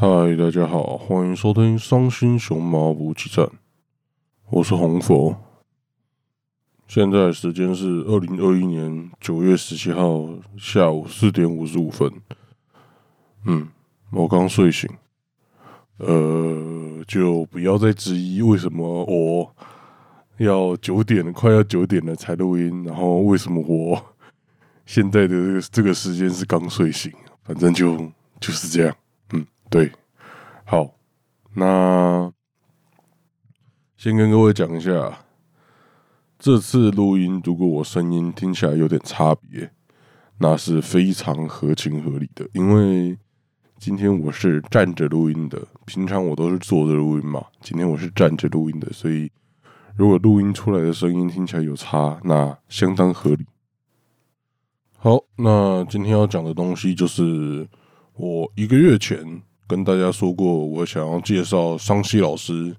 嗨，大家好，欢迎收听伤心熊猫补给站，我是红佛。现在时间是二零二一年九月十七号下午四点五十五分。嗯，我刚睡醒。呃，就不要再质疑为什么我要九点快要九点了才录音，然后为什么我现在的这个这个时间是刚睡醒，反正就就是这样。对，好，那先跟各位讲一下，这次录音如果我声音听起来有点差别，那是非常合情合理的，因为。今天我是站着录音的，平常我都是坐着录音嘛。今天我是站着录音的，所以如果录音出来的声音听起来有差，那相当合理。好，那今天要讲的东西就是我一个月前跟大家说过，我想要介绍桑西老师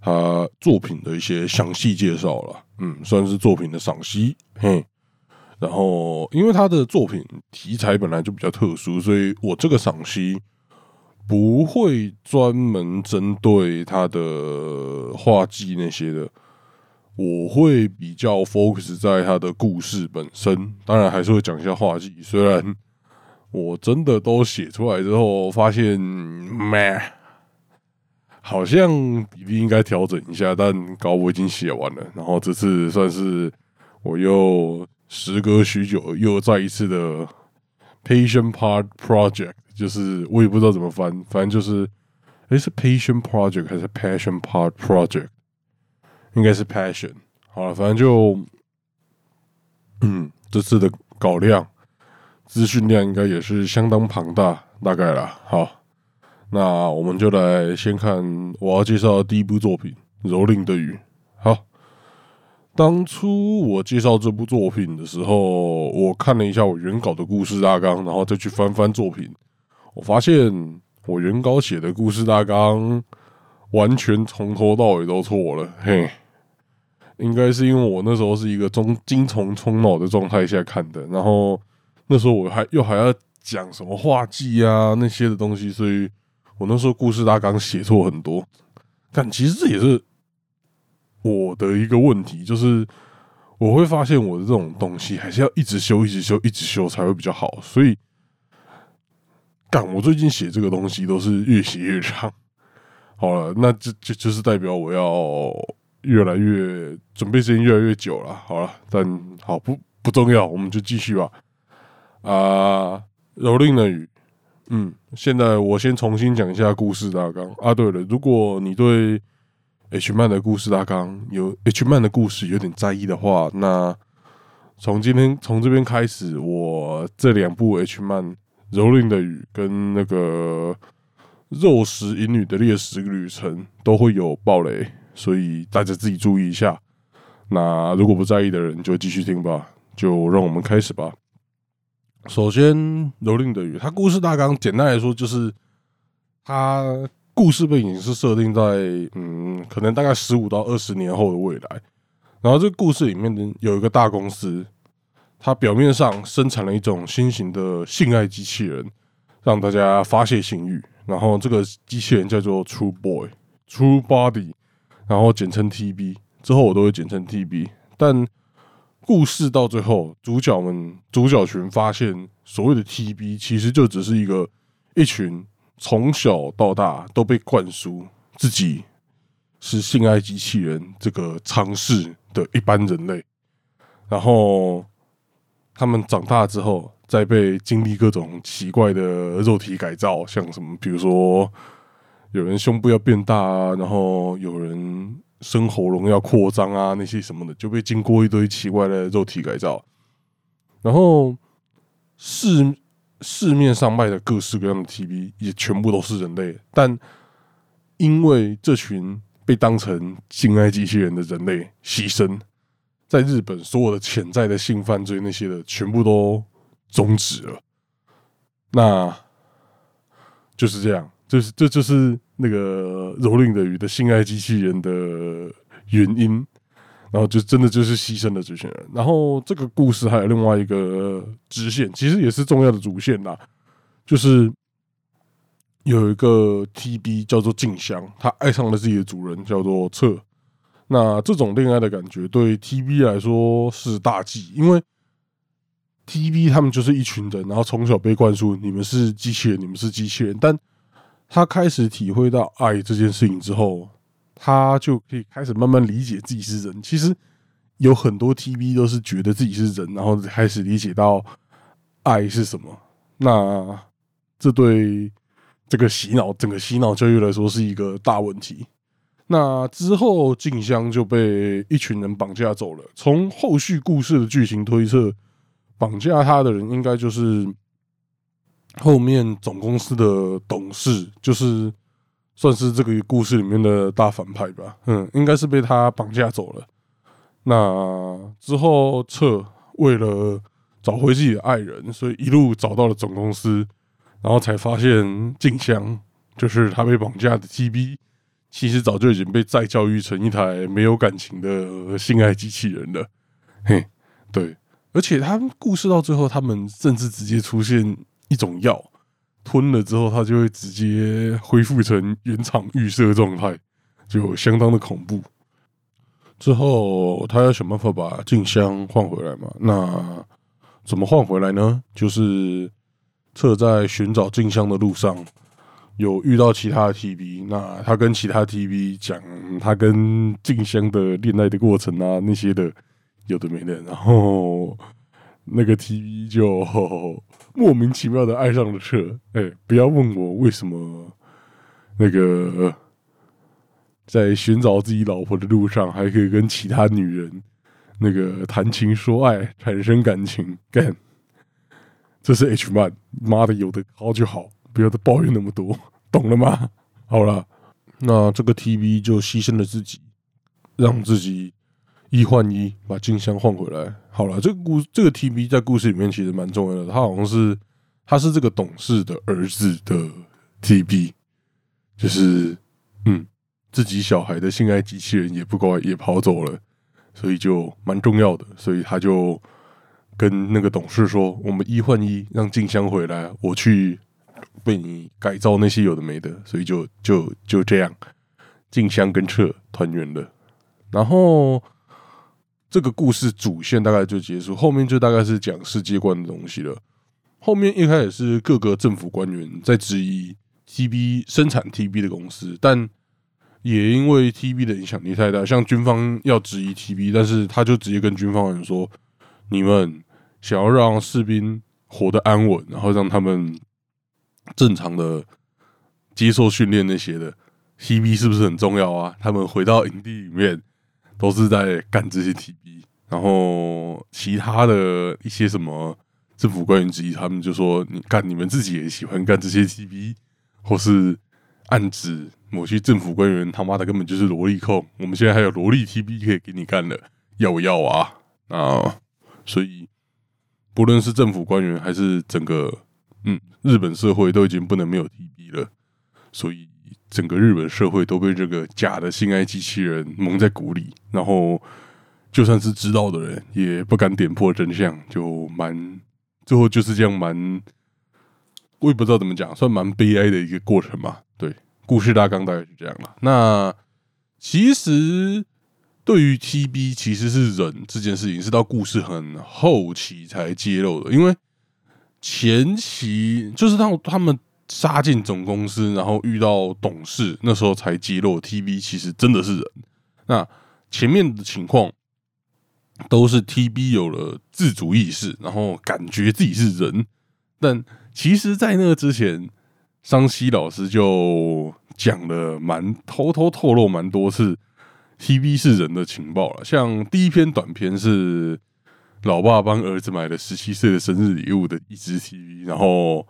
他作品的一些详细介绍了，嗯，算是作品的赏析，嘿。然后，因为他的作品题材本来就比较特殊，所以我这个赏析不会专门针对他的画技那些的，我会比较 focus 在他的故事本身。当然，还是会讲一下画技。虽然我真的都写出来之后，发现，咩，好像比例应该调整一下，但稿我已经写完了。然后这次算是我又。时隔许久，又再一次的 Patient Part Project，就是我也不知道怎么翻，反正就是，哎，是 Patient Project 还是 Passion Part Project？应该是 Passion。好了，反正就，嗯，这次的稿量、资讯量应该也是相当庞大，大概了。好，那我们就来先看我要介绍的第一部作品《蹂躏的雨》。好。当初我介绍这部作品的时候，我看了一下我原稿的故事大纲，然后再去翻翻作品，我发现我原稿写的故事大纲完全从头到尾都错了。嘿，应该是因为我那时候是一个中精虫充脑的状态下看的，然后那时候我还又还要讲什么画技啊那些的东西，所以我那时候故事大纲写错很多。但其实这也是。我的一个问题就是，我会发现我的这种东西还是要一直修、一直修、一直修才会比较好。所以，干我最近写这个东西都是越写越长。好了，那这就就是代表我要越来越准备时间越来越久了。好了，但好不不重要，我们就继续吧。啊，蹂躏的雨，嗯，现在我先重新讲一下故事大纲啊。对了，如果你对 H 漫的故事大纲有 H 漫的故事有点在意的话，那从今天从这边开始，我这两部 H 漫《蹂躏的雨》跟那个《肉食淫女的猎食旅程》都会有暴雷，所以大家自己注意一下。那如果不在意的人就继续听吧，就让我们开始吧。首先，《蹂躏的鱼》它故事大纲简单来说就是它。故事背景是设定在嗯，可能大概十五到二十年后的未来。然后这个故事里面呢，有一个大公司，它表面上生产了一种新型的性爱机器人，让大家发泄性欲。然后这个机器人叫做 True Boy、True Body，然后简称 TB。之后我都会简称 TB。但故事到最后，主角们主角群发现，所谓的 TB 其实就只是一个一群。从小到大都被灌输自己是性爱机器人这个尝试的一般人类，然后他们长大之后，再被经历各种奇怪的肉体改造，像什么，比如说有人胸部要变大啊，然后有人生喉咙要扩张啊，那些什么的，就被经过一堆奇怪的肉体改造，然后市。市面上卖的各式各样的 TV 也全部都是人类，但因为这群被当成性爱机器人的人类牺牲，在日本所有的潜在的性犯罪那些的全部都终止了。那就是这样，就是这就是那个蹂躏的鱼的性爱机器人的原因。然后就真的就是牺牲了这群人。然后这个故事还有另外一个支线，其实也是重要的主线啦，就是有一个 TB 叫做静香，他爱上了自己的主人叫做彻。那这种恋爱的感觉对 TB 来说是大忌，因为 TB 他们就是一群人，然后从小被灌输你们是机器人，你们是机器人。但他开始体会到爱这件事情之后，他就可以开始慢慢理解自己是人。其实有很多 TB 都是觉得自己是人，然后开始理解到爱是什么。那这对这个洗脑整个洗脑教育来说是一个大问题。那之后，静香就被一群人绑架走了。从后续故事的剧情推测，绑架他的人应该就是后面总公司的董事，就是算是这个故事里面的大反派吧。嗯，应该是被他绑架走了。那之后，彻为了找回自己的爱人，所以一路找到了总公司，然后才发现静香就是他被绑架的 TB。其实早就已经被再教育成一台没有感情的性爱机器人了，嘿，对，而且他们故事到最后，他们甚至直接出现一种药，吞了之后，它就会直接恢复成原厂预设状态，就相当的恐怖。之后他要想办法把静香换回来嘛？那怎么换回来呢？就是测在寻找静香的路上。有遇到其他 TV，那他跟其他 TV 讲他跟静香的恋爱的过程啊，那些的有的没的，然后那个 TV 就 莫名其妙的爱上了车。哎，不要问我为什么那个在寻找自己老婆的路上还可以跟其他女人那个谈情说爱，产生感情。干，这是 H 漫，妈的，有的好就好。不要再抱怨那么多，懂了吗？好了，那这个 TV 就牺牲了自己，让自己一换一，把静香换回来。好了，这个故这个 TV 在故事里面其实蛮重要的，他好像是他是这个董事的儿子的 TV，就是嗯，自己小孩的性爱机器人也不乖，也跑走了，所以就蛮重要的，所以他就跟那个董事说：“我们一换一，让静香回来，我去。”为你改造那些有的没的，所以就就就这样，静香跟彻团圆了。然后这个故事主线大概就结束，后面就大概是讲世界观的东西了。后面一开始是各个政府官员在质疑 TB 生产 TB 的公司，但也因为 TB 的影响力太大，像军方要质疑 TB，但是他就直接跟军方人说：“你们想要让士兵活得安稳，然后让他们。”正常的接受训练那些的，TB 是不是很重要啊？他们回到营地里面都是在干这些 TB，然后其他的一些什么政府官员之一，他们就说：“你干，你们自己也喜欢干这些 TB，或是暗指某些政府官员他妈的根本就是萝莉控。我们现在还有萝莉 TB 可以给你干了，要不要啊？啊，所以不论是政府官员还是整个。嗯，日本社会都已经不能没有 TB 了，所以整个日本社会都被这个假的性爱机器人蒙在鼓里，然后就算是知道的人也不敢点破真相，就蛮最后就是这样蛮，我也不知道怎么讲，算蛮悲哀的一个过程吧。对，故事大纲大概是这样了。那其实对于 TB 其实是人这件事情，是到故事很后期才揭露的，因为。前期就是当他们杀进总公司，然后遇到董事，那时候才揭露 TB 其实真的是人。那前面的情况都是 TB 有了自主意识，然后感觉自己是人。但其实，在那之前，桑西老师就讲了蛮偷偷透露蛮多次 TB 是人的情报了。像第一篇短片是。老爸帮儿子买了十七岁的生日礼物的一只 TV，然后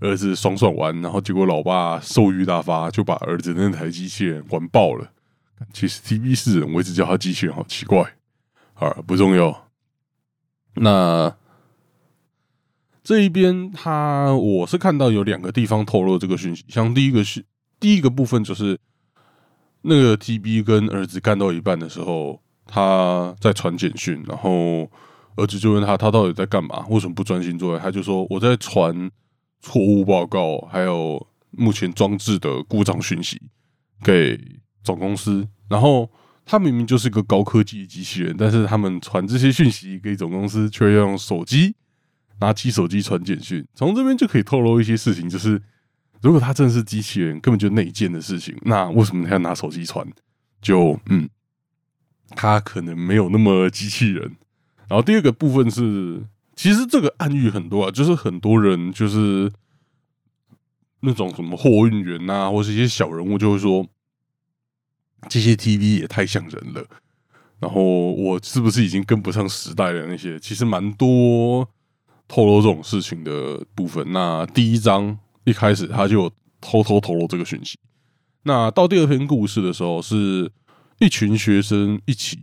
儿子爽爽玩，然后结果老爸兽欲大发，就把儿子那台机器人玩爆了。其实 TB 是人，我一直叫他机器人，好奇怪。啊，不重要。那这一边，他我是看到有两个地方透露这个讯息，像第一个是第一个部分，就是那个 TB 跟儿子干到一半的时候，他在传简讯，然后。儿子就问他，他到底在干嘛？为什么不专心做？他就说我在传错误报告，还有目前装置的故障讯息给总公司，然后他明明就是个高科技机器人，但是他们传这些讯息给总公司，却用手机拿起手机传简讯。从这边就可以透露一些事情，就是如果它真的是机器人，根本就内建的事情，那为什么他要拿手机传？就嗯，他可能没有那么机器人。然后第二个部分是，其实这个暗喻很多啊，就是很多人就是那种什么货运员呐，或是一些小人物，就会说这些 TV 也太像人了。然后我是不是已经跟不上时代了？那些其实蛮多透露这种事情的部分。那第一章一开始他就偷偷透露这个讯息。那到第二篇故事的时候，是一群学生一起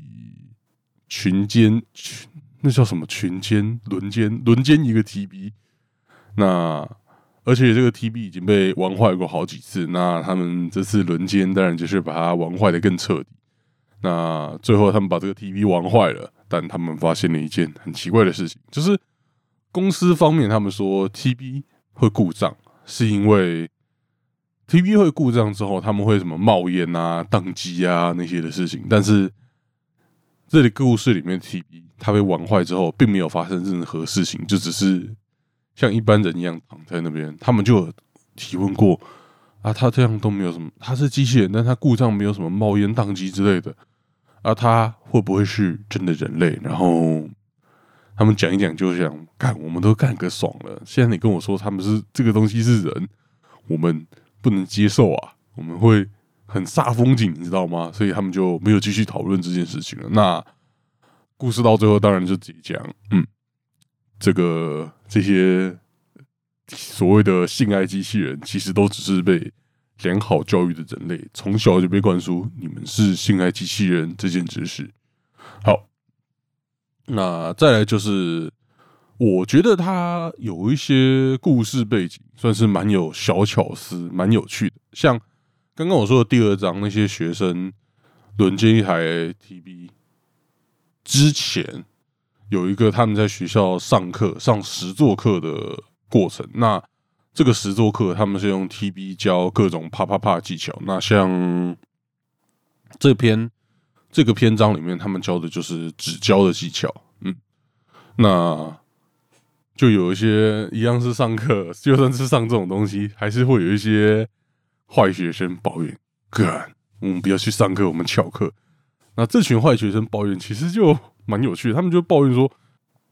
群奸群，那叫什么群奸轮奸轮奸一个 TB。那而且这个 TB 已经被玩坏过好几次。那他们这次轮奸，当然就是把它玩坏的更彻底。那最后他们把这个 TB 玩坏了，但他们发现了一件很奇怪的事情，就是公司方面他们说 TB 会故障，是因为。TB 会故障之后，他们会什么冒烟啊、宕机啊那些的事情。但是这里故事里面 TB 他被玩坏之后，并没有发生任何事情，就只是像一般人一样躺在那边。他们就提问过啊，他这样都没有什么，他是机器人，但他故障没有什么冒烟、宕机之类的。啊，他会不会是真的人类？然后他们讲一讲，就想干，我们都干个爽了。现在你跟我说他们是这个东西是人，我们。不能接受啊！我们会很煞风景，你知道吗？所以他们就没有继续讨论这件事情了。那故事到最后，当然就自己讲，嗯，这个这些所谓的性爱机器人，其实都只是被良好教育的人类，从小就被灌输你们是性爱机器人这件知识。好，那再来就是。我觉得他有一些故事背景，算是蛮有小巧思、蛮有趣的。像刚刚我说的第二章，那些学生轮奸一台 TB 之前，有一个他们在学校上课、上实作课的过程。那这个实作课，他们是用 TB 教各种啪啪啪技巧。那像这篇这个篇章里面，他们教的就是指教的技巧。嗯，那。就有一些一样是上课，就算是上这种东西，还是会有一些坏学生抱怨：“干，我们不要去上课，我们翘课。”那这群坏学生抱怨，其实就蛮有趣的。他们就抱怨说，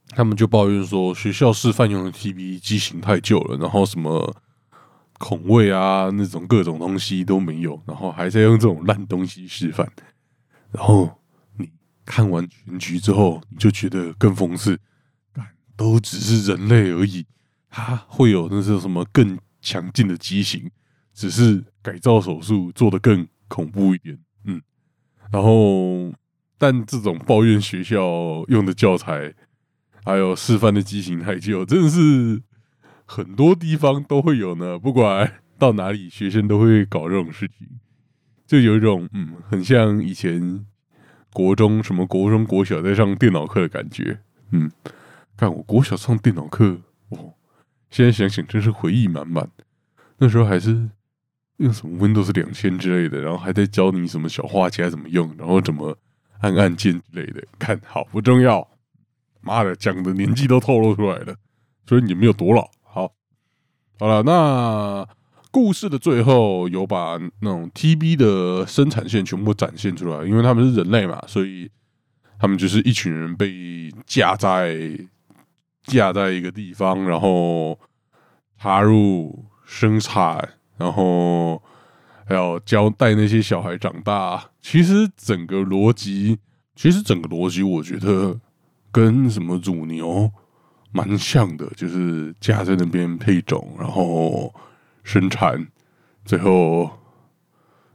他们就抱怨说，学校示范用的 TV 机型太旧了，然后什么孔位啊那种各种东西都没有，然后还在用这种烂东西示范。然后你看完全局之后，你就觉得更讽刺。都只是人类而已，他会有那是什么更强劲的机型，只是改造手术做的更恐怖一点，然后但这种抱怨学校用的教材，还有示范的畸形太旧，真的是很多地方都会有呢。不管到哪里，学生都会搞这种事情，就有一种嗯，很像以前国中什么国中国小在上电脑课的感觉，嗯。看我国小上电脑课，哦，现在想想真是回忆满满。那时候还是用什么 Windows 两千之类的，然后还在教你什么小画家怎么用，然后怎么按按键之类的。看好不重要，妈的，讲的年纪都透露出来了，所以你们有多老。好，好了，那故事的最后有把那种 TB 的生产线全部展现出来，因为他们是人类嘛，所以他们就是一群人被架在。架在一个地方，然后插入生产，然后还要教带那些小孩长大。其实整个逻辑，其实整个逻辑，我觉得跟什么乳牛蛮像的，就是架在那边配种，然后生产，最后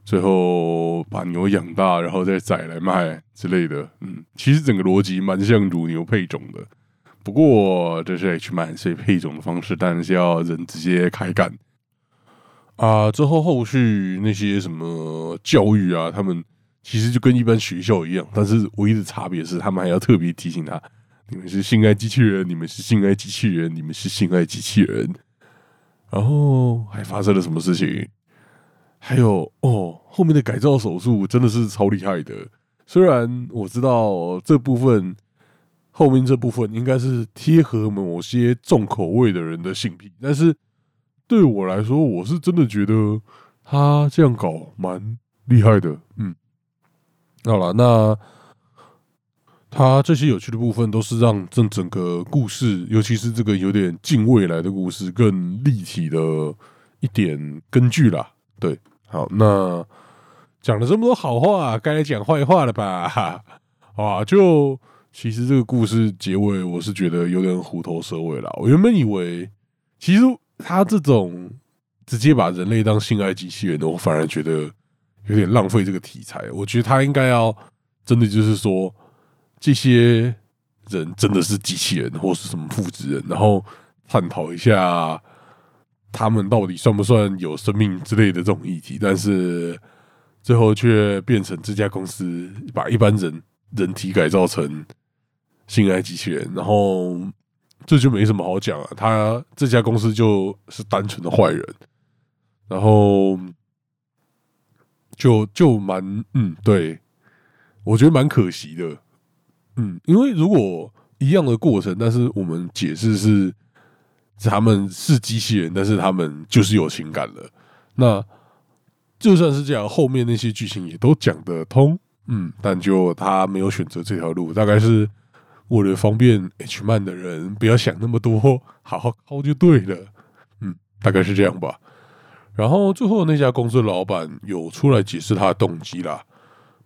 最后把牛养大，然后再宰来卖之类的。嗯，其实整个逻辑蛮像乳牛配种的。不过这是 H 曼，所以配种的方式当然是要人直接开干啊。之后后续那些什么教育啊，他们其实就跟一般学校一样，但是唯一的差别是，他们还要特别提醒他：你们是性爱机器人，你们是性爱机器人，你们是性爱机器人。然后还发生了什么事情？还有哦，后面的改造手术真的是超厉害的。虽然我知道这部分后面这部分应该是贴合某些重口味的人的性癖，但是对我来说，我是真的觉得他这样搞蛮厉害的。嗯，好了，那他这些有趣的部分都是让这整个故事，尤其是这个有点近未来的故事，更立体的一点根据啦。对，好，那。讲了这么多好话，该来讲坏话了吧？好啊，就其实这个故事结尾，我是觉得有点虎头蛇尾了。我原本以为，其实他这种直接把人类当性爱机器人的，我反而觉得有点浪费这个题材。我觉得他应该要真的就是说，这些人真的是机器人，或是什么复制人，然后探讨一下他们到底算不算有生命之类的这种议题，但是。最后却变成这家公司把一般人人体改造成性爱机器人，然后这就没什么好讲了。他这家公司就是单纯的坏人，然后就就蛮嗯，对我觉得蛮可惜的，嗯，因为如果一样的过程，但是我们解释是他们是机器人，但是他们就是有情感的，那。就算是这样，后面那些剧情也都讲得通，嗯，但就他没有选择这条路，大概是为了方便 H 漫的人不要想那么多，好好抄就对了，嗯，大概是这样吧。然后最后那家公司老板有出来解释他的动机啦，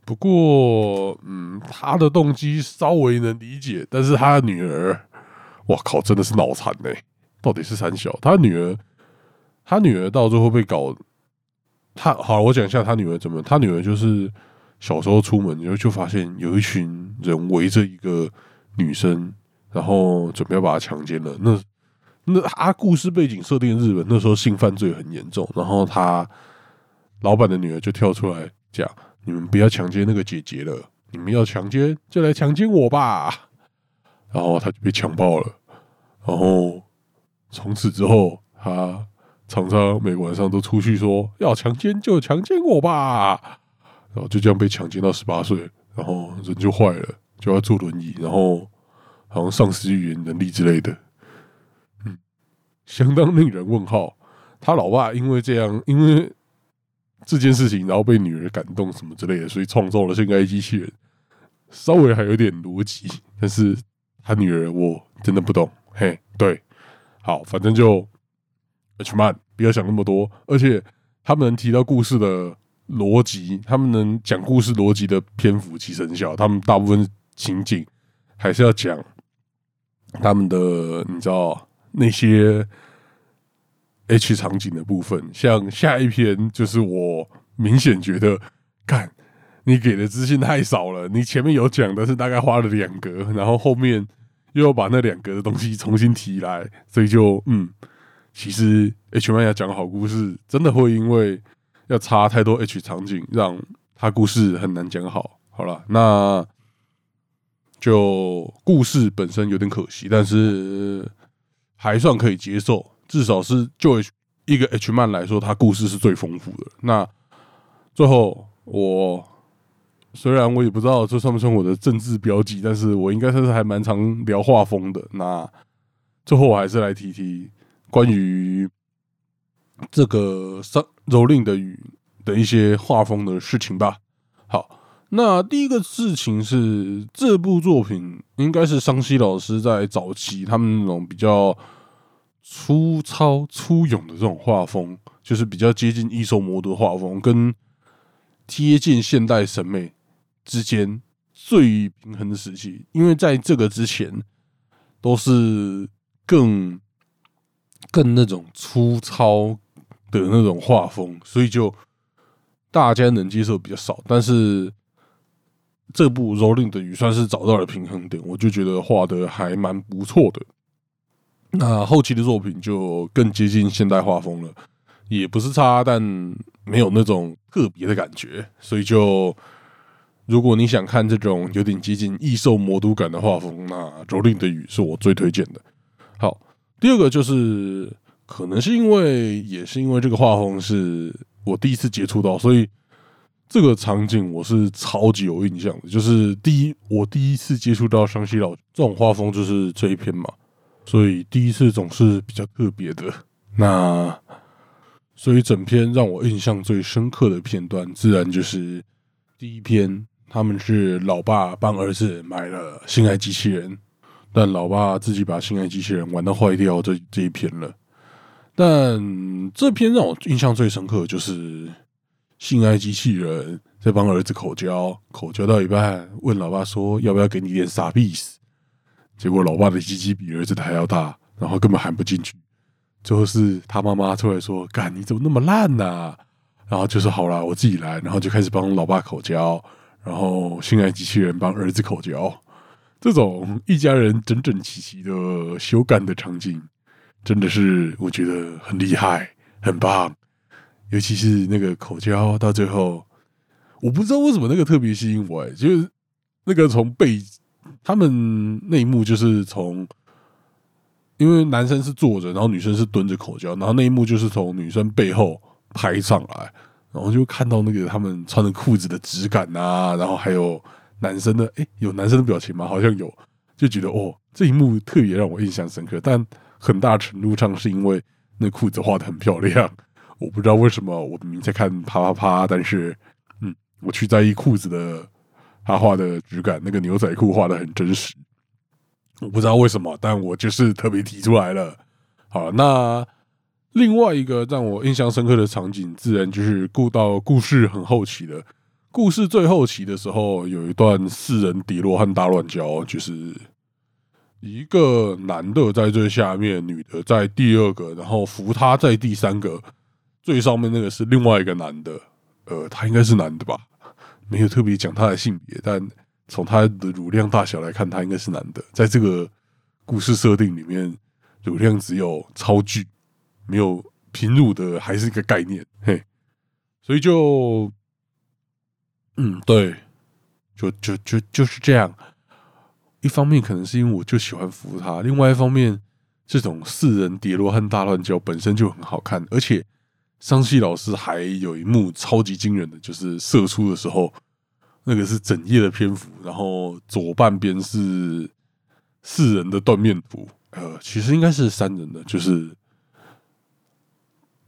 不过，嗯，他的动机稍微能理解，但是他的女儿，我靠，真的是脑残呢，到底是三小，他女儿，他女儿到最后被搞。他好，我讲一下他女儿怎么。他女儿就是小时候出门，然后就发现有一群人围着一个女生，然后准备要把她强奸了。那那他故事背景设定日本那时候性犯罪很严重，然后他老板的女儿就跳出来讲：“你们不要强奸那个姐姐了，你们要强奸就来强奸我吧。”然后他就被强暴了，然后从此之后他。常常每晚上都出去说要强奸就强奸我吧，然后就这样被强奸到十八岁，然后人就坏了，就要坐轮椅，然后好像丧失语言能力之类的，嗯，相当令人问号。他老爸因为这样，因为这件事情，然后被女儿感动什么之类的，所以创造了性爱机器人，稍微还有点逻辑。但是他女儿我真的不懂，嘿，对，好，反正就。H 曼，不要想那么多。而且他们能提到故事的逻辑，他们能讲故事逻辑的篇幅其实很小。他们大部分情景还是要讲他们的，你知道那些 H 场景的部分。像下一篇，就是我明显觉得，看你给的资讯太少了。你前面有讲的是大概花了两格，然后后面又要把那两格的东西重新提来，所以就嗯。其实 H 漫要讲好故事，真的会因为要插太多 H 场景，让他故事很难讲好。好了，那就故事本身有点可惜，但是还算可以接受。至少是就一个 H 漫来说，它故事是最丰富的。那最后，我虽然我也不知道这算不算我的政治标记，但是我应该算是还蛮常聊画风的。那最后，我还是来提提。关于这个《蹂蹂躏的雨》的一些画风的事情吧。好，那第一个事情是，这部作品应该是桑西老师在早期他们那种比较粗糙粗勇的这种画风，就是比较接近异兽魔的画风，跟贴近现代审美之间最平衡的时期。因为在这个之前，都是更。更那种粗糙的那种画风，所以就大家能接受比较少。但是这部《蹂躏的雨》算是找到了平衡点，我就觉得画的还蛮不错的。那后期的作品就更接近现代画风了，也不是差，但没有那种特别的感觉。所以就如果你想看这种有点接近异兽魔都感的画风，那《蹂躏的雨》是我最推荐的。好。第二个就是可能是因为也是因为这个画风是我第一次接触到，所以这个场景我是超级有印象的。就是第一，我第一次接触到湘西老这种画风，就是这一篇嘛，所以第一次总是比较特别的。那所以整篇让我印象最深刻的片段，自然就是第一篇，他们是老爸帮儿子买了心爱机器人，但老爸自己把心爱机器人玩到坏掉，这这一篇了。但这篇让我印象最深刻，就是性爱机器人在帮儿子口交，口交到一半，问老爸说要不要给你点傻逼死？结果老爸的鸡鸡比儿子的还要大，然后根本含不进去。最后是他妈妈出来说：“干，你怎么那么烂呐？”然后就说：“好了，我自己来。”然后就开始帮老爸口交，然后性爱机器人帮儿子口交，这种一家人整整齐齐的修改的场景，真的是我觉得很厉害、很棒。尤其是那个口交到最后，我不知道为什么那个特别吸引我，就是那个从背他们那一幕，就是从。因为男生是坐着，然后女生是蹲着口交，然后那一幕就是从女生背后拍上来，然后就看到那个他们穿的裤子的质感啊，然后还有男生的，哎，有男生的表情吗？好像有，就觉得哦，这一幕特别让我印象深刻。但很大程度上是因为那裤子画的很漂亮，我不知道为什么我明明在看啪啪啪，但是嗯，我去在意裤子的他画的质感，那个牛仔裤画的很真实。我不知道为什么，但我就是特别提出来了。好，那另外一个让我印象深刻的场景，自然就是故到故事很后期的故事最后期的时候，有一段四人跌落和大乱交，就是一个男的在最下面，女的在第二个，然后扶他在第三个，最上面那个是另外一个男的，呃，他应该是男的吧？没有特别讲他的性别，但。从他的乳量大小来看，他应该是男的。在这个故事设定里面，乳量只有超巨，没有平乳的，还是一个概念。嘿，所以就，嗯，对，就就就就是这样。一方面可能是因为我就喜欢扶他，另外一方面，这种四人叠落和大乱交本身就很好看，而且桑西老师还有一幕超级惊人的，就是射出的时候。那个是整页的篇幅，然后左半边是四人的断面图，呃，其实应该是三人的，就是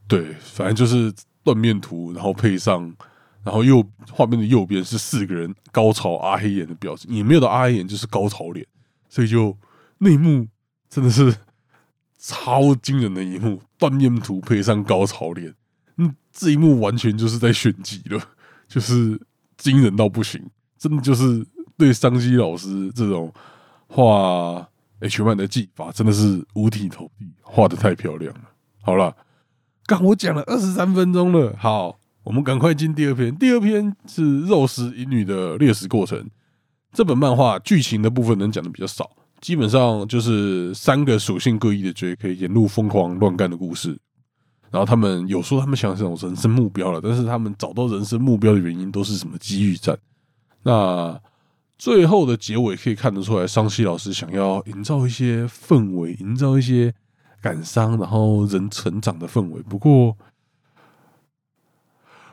对，反正就是断面图，然后配上，然后右画面的右边是四个人高潮阿黑眼的表情，也没有到阿黑眼，就是高潮脸，所以就那一幕真的是超惊人的一幕，断面图配上高潮脸，嗯，这一幕完全就是在炫技了，就是。惊人到不行，真的就是对桑基老师这种画 H 漫的技法，真的是五体投地，画的太漂亮了。好了，刚我讲了二十三分钟了，好，我们赶快进第二篇。第二篇是肉食淫女的猎食过程。这本漫画剧情的部分能讲的比较少，基本上就是三个属性各异的 J 可以沿路疯狂乱干的故事。然后他们有说他们想这种人生目标了，但是他们找到人生目标的原因都是什么机遇战？那最后的结尾可以看得出来，桑西老师想要营造一些氛围，营造一些感伤，然后人成长的氛围。不过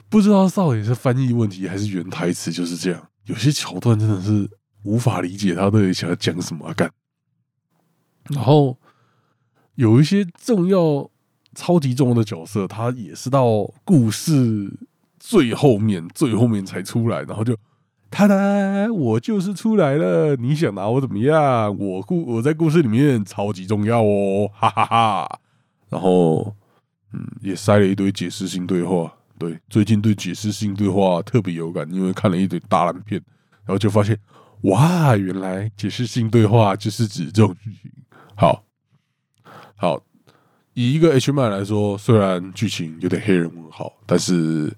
不知道到底是翻译问题还是原台词就是这样，有些桥段真的是无法理解他到底想要讲什么干。然后有一些重要。超级重要的角色，他也是到故事最后面、最后面才出来，然后就，他哒，我就是出来了，你想拿我怎么样？我故我在故事里面超级重要哦，哈哈哈。然后，嗯，也塞了一堆解释性对话。对，最近对解释性对话特别有感，因为看了一堆大烂片，然后就发现，哇，原来解释性对话就是指这种剧情。好，好。以一个 H 漫来说，虽然剧情有点黑人问号，但是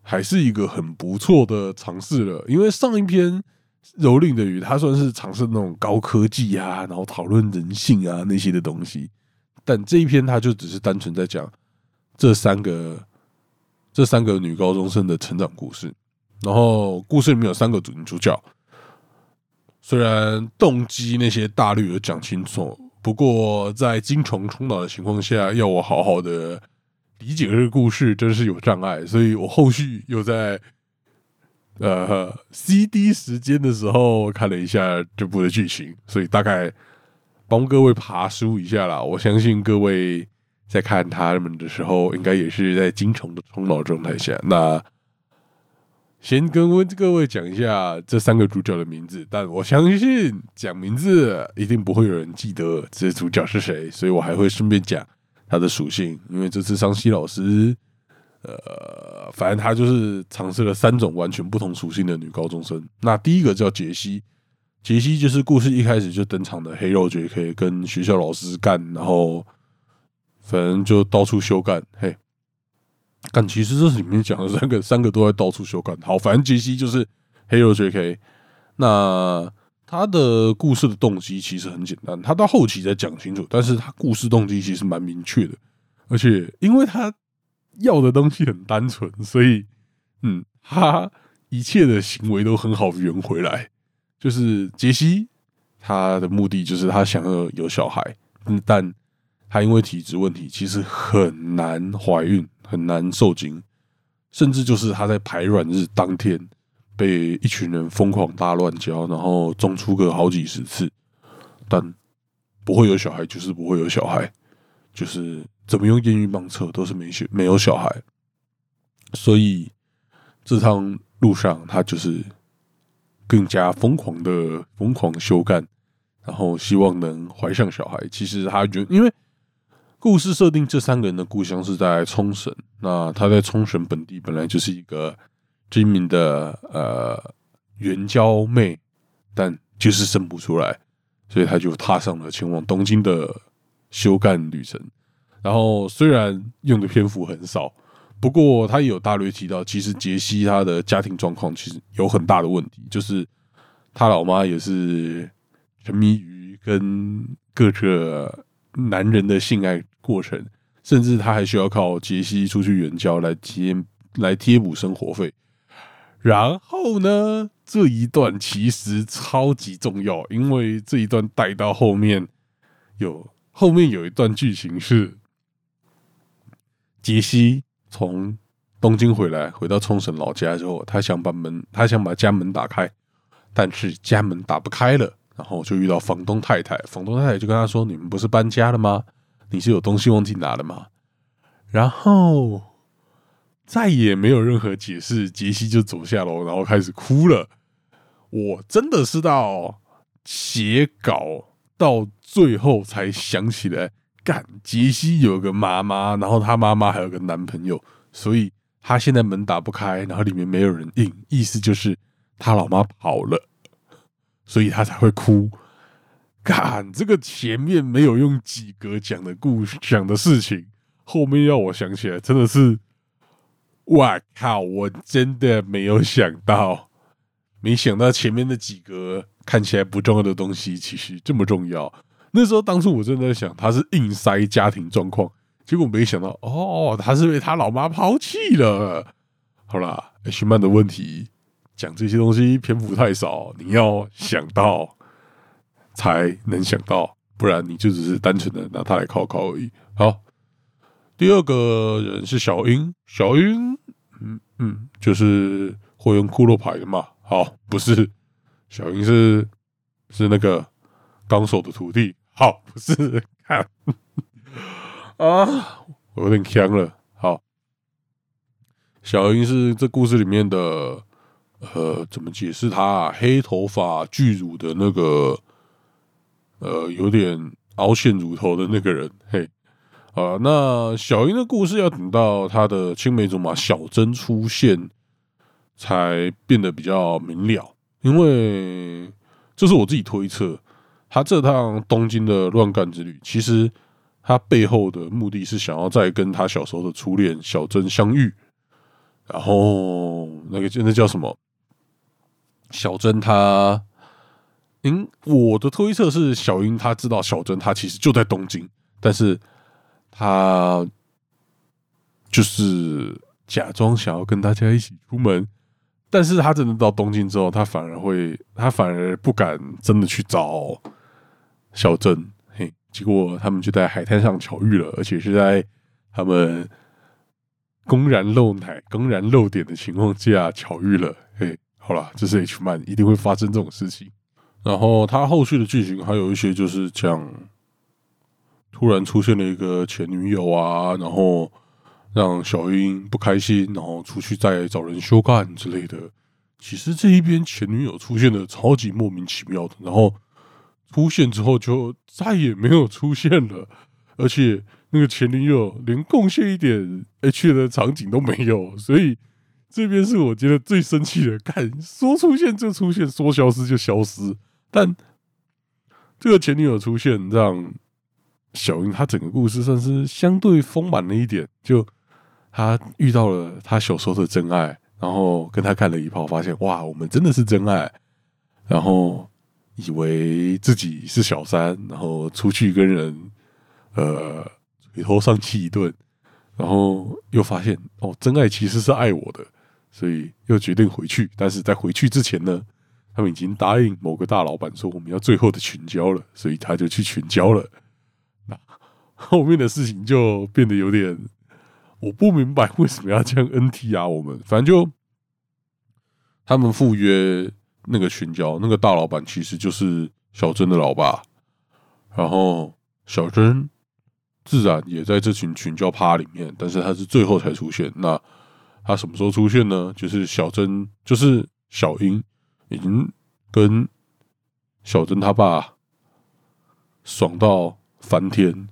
还是一个很不错的尝试了。因为上一篇蹂躏的鱼，它算是尝试那种高科技啊，然后讨论人性啊那些的东西，但这一篇它就只是单纯在讲这三个这三个女高中生的成长故事。然后故事里面有三个主女主角，虽然动机那些大略有讲清楚。不过在精虫冲脑的情况下，要我好好的理解这个故事，真是有障碍。所以我后续又在呃 CD 时间的时候看了一下这部的剧情，所以大概帮各位爬书一下啦。我相信各位在看他们的时候，应该也是在精虫的冲脑状态下。那先跟各位讲一下这三个主角的名字，但我相信讲名字一定不会有人记得这些主角是谁，所以我还会顺便讲他的属性。因为这次桑西老师，呃，反正他就是尝试了三种完全不同属性的女高中生。那第一个叫杰西，杰西就是故事一开始就登场的黑肉杰，可以跟学校老师干，然后反正就到处修干，嘿。但其实这里面讲的三个，三个都在到处修改。好，反正杰西就是黑肉 J.K。那他的故事的动机其实很简单，他到后期才讲清楚。但是他故事动机其实蛮明确的，而且因为他要的东西很单纯，所以嗯，他一切的行为都很好圆回来。就是杰西他的目的就是他想要有小孩，但他因为体质问题，其实很难怀孕。很难受精，甚至就是他在排卵日当天被一群人疯狂大乱交，然后中出个好几十次，但不会有小孩，就是不会有小孩，就是怎么用验孕棒测都是没血没有小孩，所以这趟路上他就是更加疯狂的疯狂修干，然后希望能怀上小孩。其实他觉得，因为。故事设定，这三个人的故乡是在冲绳。那他在冲绳本地本来就是一个知名的呃援交妹，但就是生不出来，所以他就踏上了前往东京的修干旅程。然后虽然用的篇幅很少，不过他也有大略提到，其实杰西他的家庭状况其实有很大的问题，就是他老妈也是沉迷于跟各个男人的性爱。过程，甚至他还需要靠杰西出去援交来贴来贴补生活费。然后呢，这一段其实超级重要，因为这一段带到后面有后面有一段剧情是杰西从东京回来，回到冲绳老家之后，他想把门，他想把家门打开，但是家门打不开了，然后就遇到房东太太，房东太太就跟他说：“你们不是搬家了吗？”你是有东西忘记拿了吗？然后再也没有任何解释，杰西就走下楼，然后开始哭了。我真的是到写稿到最后才想起来，干杰西有个妈妈，然后他妈妈还有个男朋友，所以他现在门打不开，然后里面没有人应，意思就是他老妈跑了，所以他才会哭。看这个前面没有用几格讲的故事讲的事情，后面要我想起来，真的是，哇靠！我真的没有想到，没想到前面的几格看起来不重要的东西，其实这么重要。那时候当初我真的在想，他是硬塞家庭状况，结果没想到，哦，他是被他老妈抛弃了。好啦，徐曼的问题，讲这些东西篇幅太少，你要想到。才能想到，不然你就只是单纯的拿它来考考而已。好，第二个人是小樱，小樱，嗯嗯，就是会用骷髅牌的嘛。好，不是小樱是是那个纲手的徒弟。好，不是看 啊，我有点呛了。好，小樱是这故事里面的，呃，怎么解释他黑头发巨乳的那个？呃，有点凹陷乳头的那个人，嘿，啊，那小樱的故事要等到他的青梅竹马小珍出现，才变得比较明了。因为这是我自己推测，他这趟东京的乱干之旅，其实他背后的目的是想要再跟他小时候的初恋小珍相遇。然后那个那叫什么？小珍她。嗯，我的推测是小英他知道小珍他其实就在东京，但是他就是假装想要跟大家一起出门，但是他真的到东京之后，他反而会，他反而不敢真的去找小珍，嘿，结果他们就在海滩上巧遇了，而且是在他们公然露奶、公然露点的情况下巧遇了。嘿，好了，这是 H 漫，一定会发生这种事情。然后他后续的剧情还有一些就是讲，突然出现了一个前女友啊，然后让小英不开心，然后出去再找人修干之类的。其实这一边前女友出现的超级莫名其妙的，然后出现之后就再也没有出现了，而且那个前女友连贡献一点 H 的场景都没有，所以这边是我觉得最生气的。看说出现就出现，说消失就消失。但这个前女友出现，让小英她整个故事算是相对丰满了一点。就她遇到了她小时候的真爱，然后跟他看了一炮，发现哇，我们真的是真爱。然后以为自己是小三，然后出去跟人呃垂头上气一顿，然后又发现哦，真爱其实是爱我的，所以又决定回去。但是在回去之前呢？他们已经答应某个大老板说我们要最后的群交了，所以他就去群交了。那后面的事情就变得有点，我不明白为什么要这样 NT 啊？我们反正就他们赴约那个群交，那个大老板其实就是小珍的老爸，然后小珍自然也在这群群交趴里面，但是他是最后才出现。那他什么时候出现呢？就是小珍，就是小英。已经跟小珍他爸爽到翻天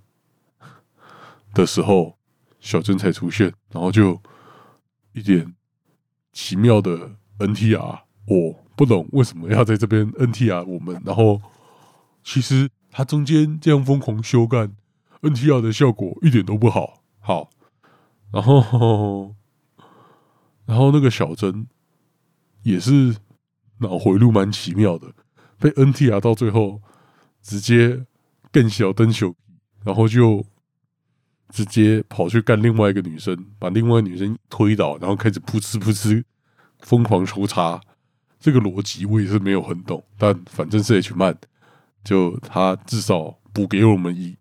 的时候，小珍才出现，然后就一点奇妙的 NTR，我不懂为什么要在这边 NTR 我们，然后其实他中间这样疯狂修干 NTR 的效果一点都不好，好，然后然后那个小珍也是。脑回路蛮奇妙的，被 NTR 到最后直接更小灯球，然后就直接跑去干另外一个女生，把另外女生推倒，然后开始噗嗤噗嗤疯狂抽插。这个逻辑我也是没有很懂，但反正是 H 漫，就他至少补给我们一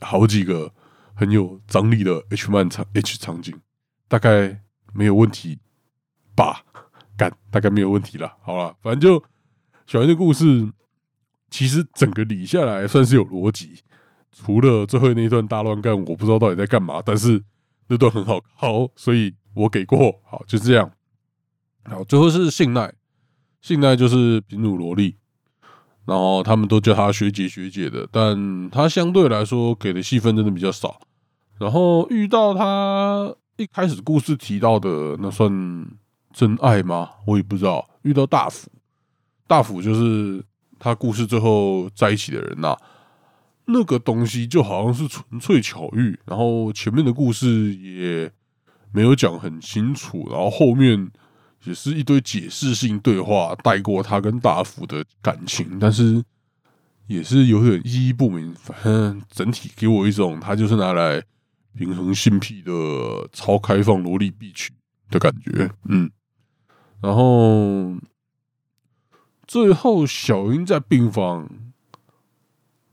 好几个很有张力的 H 漫场 H 场景，大概没有问题吧。干大概没有问题了，好了，反正就小英的故事，其实整个理下来算是有逻辑，除了最后那一段大乱干，我不知道到底在干嘛，但是那段很好，好，所以我给过，好，就这样。好，最后是信赖，信赖就是平乳萝莉，然后他们都叫她学姐学姐的，但她相对来说给的戏份真的比较少。然后遇到她一开始故事提到的，那算。真爱吗？我也不知道。遇到大辅，大辅就是他故事最后在一起的人呐。那个东西就好像是纯粹巧遇，然后前面的故事也没有讲很清楚，然后后面也是一堆解释性对话带过他跟大辅的感情，但是也是有点意义不明。反正整体给我一种他就是拿来平衡性癖的超开放萝莉必取的感觉，嗯。然后最后，小英在病房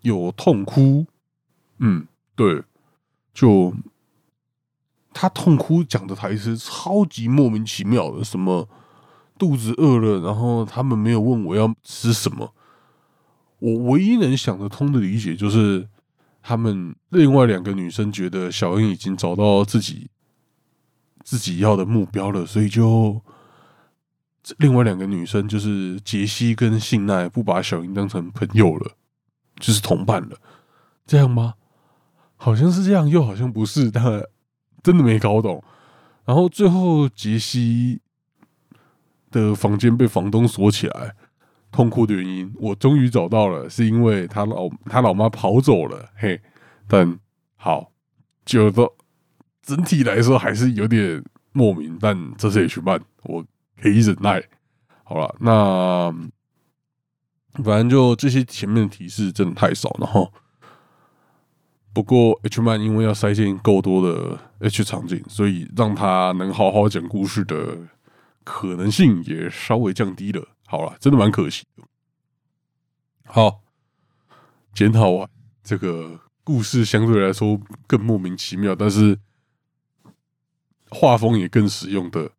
有痛哭。嗯，对，就他痛哭讲的台词超级莫名其妙的，什么肚子饿了，然后他们没有问我要吃什么。我唯一能想得通的理解就是，他们另外两个女生觉得小英已经找到自己自己要的目标了，所以就。另外两个女生就是杰西跟信奈，不把小英当成朋友了，就是同伴了，这样吗？好像是这样，又好像不是，但真的没搞懂。然后最后杰西的房间被房东锁起来，痛哭的原因我终于找到了，是因为他老他老妈跑走了。嘿，但好，就说整体来说还是有点莫名，但这是 H 漫我。可以忍耐，好了，那反正就这些前面的提示真的太少，然后不过 HMan 因为要塞进够多的 H 场景，所以让他能好好讲故事的可能性也稍微降低了。好了，真的蛮可惜的。好，检讨完这个故事相对来说更莫名其妙，但是画风也更实用的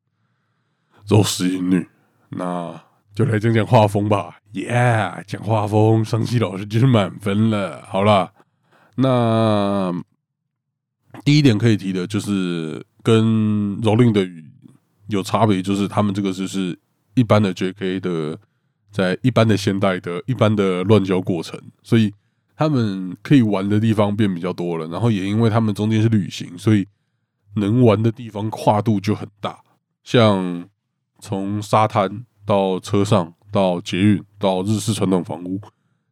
肉食音女，那就来讲讲画风吧。耶，讲画风，桑西老师就是满分了。好了，那第一点可以提的就是跟蹂躏的雨有差别，就是他们这个就是一般的 J.K. 的，在一般的现代的一般的乱交过程，所以。他们可以玩的地方变比较多了，然后也因为他们中间是旅行，所以能玩的地方跨度就很大。像从沙滩到车上到捷运到日式传统房屋，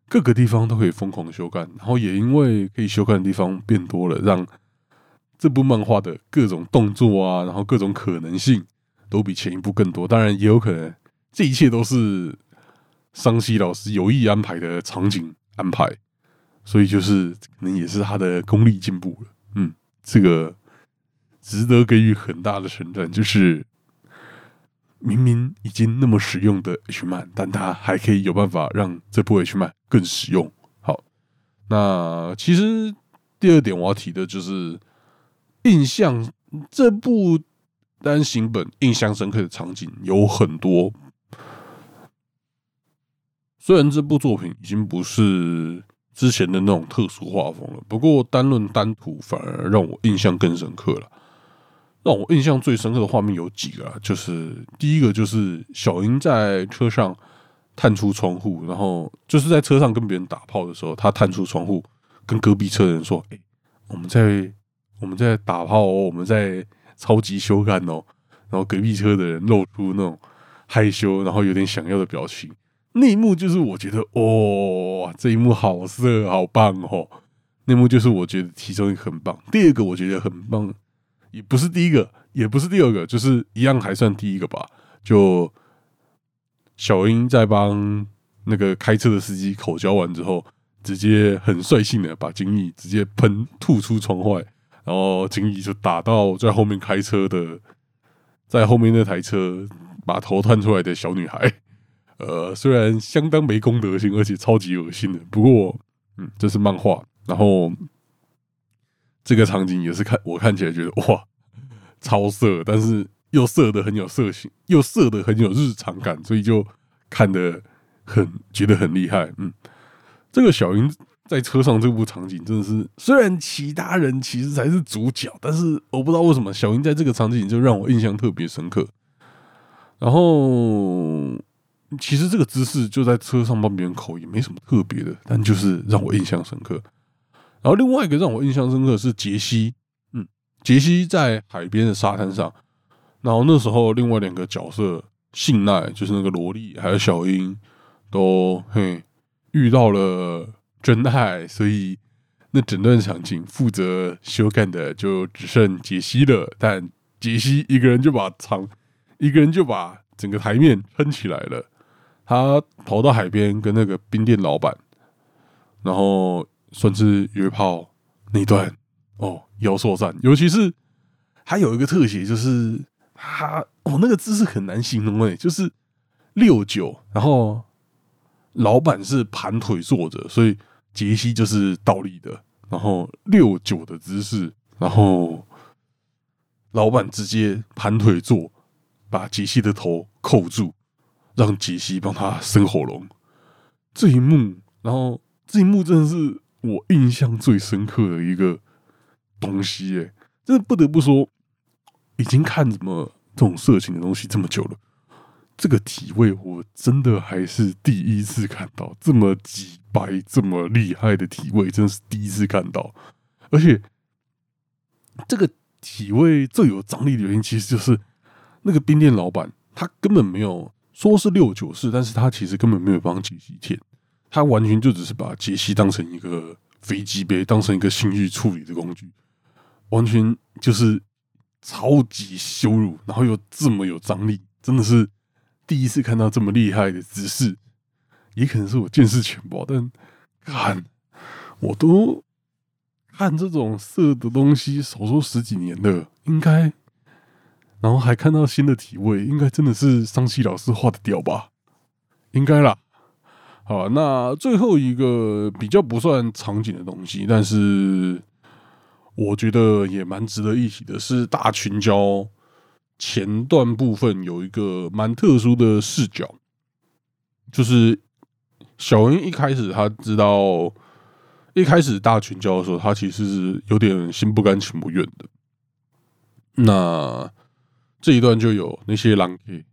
各个地方都可以疯狂的修改。然后也因为可以修改的地方变多了，让这部漫画的各种动作啊，然后各种可能性都比前一部更多。当然也有可能这一切都是桑西老师有意安排的场景安排。所以就是可能也是他的功力进步了，嗯，这个值得给予很大的称赞。就是明明已经那么实用的 H 漫，但它还可以有办法让这部 H 漫更实用。好，那其实第二点我要提的就是印象这部单行本印象深刻的场景有很多。虽然这部作品已经不是。之前的那种特殊画风了，不过单论单图反而让我印象更深刻了。让我印象最深刻的画面有几个，就是第一个就是小英在车上探出窗户，然后就是在车上跟别人打炮的时候，她探出窗户跟隔壁车的人说：“哎，我们在我们在打炮哦，我们在超级修改哦。”然后隔壁车的人露出那种害羞，然后有点想要的表情。那一幕就是我觉得，哇，这一幕好色，好棒哦！那幕就是我觉得其中一个很棒。第二个我觉得很棒，也不是第一个，也不是第二个，就是一样还算第一个吧。就小英在帮那个开车的司机口交完之后，直接很率性的把金翼直接喷吐出窗外，然后金翼就打到在后面开车的，在后面那台车把头探出来的小女孩。呃，虽然相当没公德心，而且超级恶心的，不过，嗯，这是漫画，然后这个场景也是看我看起来觉得哇，超色，但是又色的很有色性，又色的很有日常感，所以就看的很觉得很厉害。嗯，这个小云在车上这部场景真的是，虽然其他人其实才是主角，但是我不知道为什么小云在这个场景就让我印象特别深刻，然后。其实这个姿势就在车上帮别人口也没什么特别的，但就是让我印象深刻。然后另外一个让我印象深刻是杰西，嗯，杰西在海边的沙滩上，然后那时候另外两个角色信奈就是那个萝莉还有小樱都嘿遇到了真爱，所以那整段场景负责修改的就只剩杰西了。但杰西一个人就把场一个人就把整个台面撑起来了。他跑到海边跟那个冰店老板，然后算是约炮那段哦，妖兽战，尤其是还有一个特写，就是他哦那个姿势很难形容诶，就是六九，然后老板是盘腿坐着，所以杰西就是倒立的，然后六九的姿势，然后老板直接盘腿坐，把杰西的头扣住。让杰西帮他生喉咙这一幕，然后这一幕真的是我印象最深刻的一个东西，哎，真的不得不说，已经看什么这种色情的东西这么久了，这个体位我真的还是第一次看到这么几白、这么厉害的体位，真是第一次看到。而且这个体位最有张力的原因，其实就是那个冰店老板他根本没有。说是六九式，但是他其实根本没有帮杰西填，他完全就只是把杰西当成一个飞机杯，当成一个性欲处理的工具，完全就是超级羞辱，然后又这么有张力，真的是第一次看到这么厉害的姿势，也可能是我见识浅薄，但看我都看这种色的东西，少说十几年了，应该。然后还看到新的体位，应该真的是桑西老师画的屌吧？应该啦。好，那最后一个比较不算场景的东西，但是我觉得也蛮值得一提的是大群交前段部分有一个蛮特殊的视角，就是小英一开始他知道，一开始大群交的时候，他其实是有点心不甘情不愿的。那这一段就有那些狼 K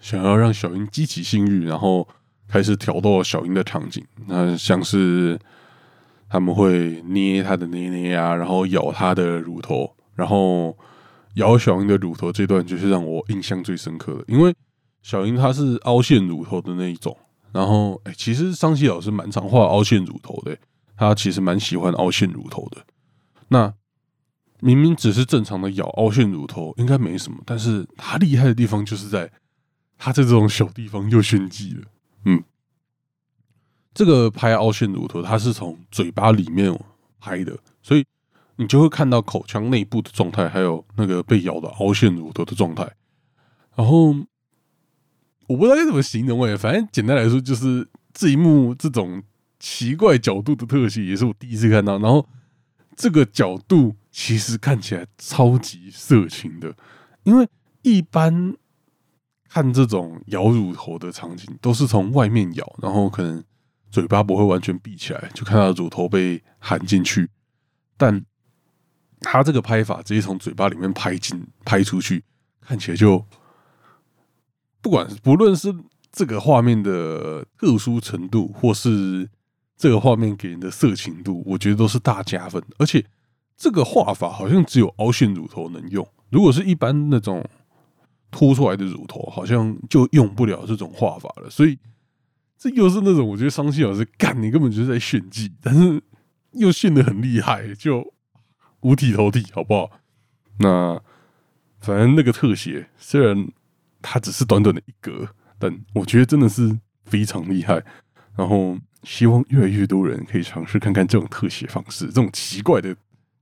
想要让小英激起性欲，然后。开始挑逗小英的场景，那像是他们会捏她的捏捏啊，然后咬她的乳头，然后咬小英的乳头这段就是让我印象最深刻的，因为小英她是凹陷乳头的那一种，然后哎，其实桑西老师蛮常画凹陷乳头的，他其实蛮喜欢凹陷乳头的。那明明只是正常的咬凹陷乳头，应该没什么，但是他厉害的地方就是在他在这种小地方又炫技了。嗯，这个拍凹陷乳头，它是从嘴巴里面拍的，所以你就会看到口腔内部的状态，还有那个被咬的凹陷乳头的状态。然后我不知道该怎么形容哎，反正简单来说，就是这一幕这种奇怪角度的特写，也是我第一次看到。然后这个角度其实看起来超级色情的，因为一般。看这种咬乳头的场景，都是从外面咬，然后可能嘴巴不会完全闭起来，就看到乳头被含进去。但他这个拍法直接从嘴巴里面拍进、拍出去，看起来就不管不论是这个画面的特殊程度，或是这个画面给人的色情度，我觉得都是大加分。而且这个画法好像只有凹陷乳头能用，如果是一般那种。凸出来的乳头好像就用不了这种画法了，所以这又是那种我觉得桑西老师干你根本就是在炫技，但是又炫的很厉害，就五体投地，好不好？那反正那个特写虽然它只是短短的一格，但我觉得真的是非常厉害。然后希望越来越多人可以尝试看看这种特写方式，这种奇怪的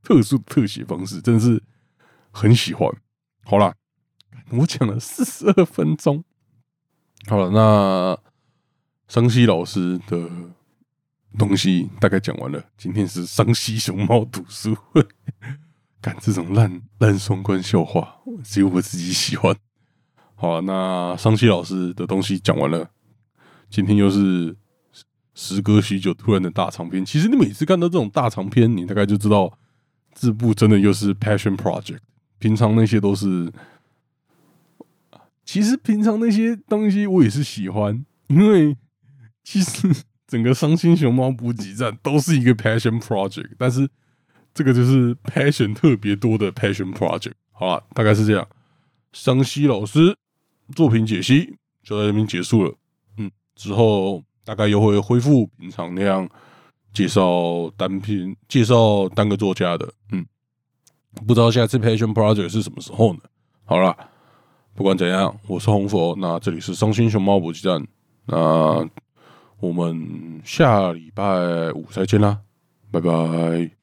特殊特写方式，真的是很喜欢。好了。我讲了四十二分钟，好了，那桑西老师的东西大概讲完了。今天是桑西熊猫读书会，干这种烂烂双关笑话，只有我自己喜欢。好了，那桑西老师的东西讲完了。今天又是时隔许久突然的大长篇。其实你每次看到这种大长篇，你大概就知道这部真的又是 passion project。平常那些都是。其实平常那些东西我也是喜欢，因为其实整个伤心熊猫补给站都是一个 passion project，但是这个就是 passion 特别多的 passion project。好了，大概是这样。桑西老师作品解析就在这边结束了。嗯，之后大概又会恢复平常那样介绍单篇、介绍单个作家的。嗯，不知道下次 passion project 是什么时候呢？好了。不管怎样，我是红佛，那这里是伤心熊猫补给站，那我们下礼拜五再见啦，拜拜。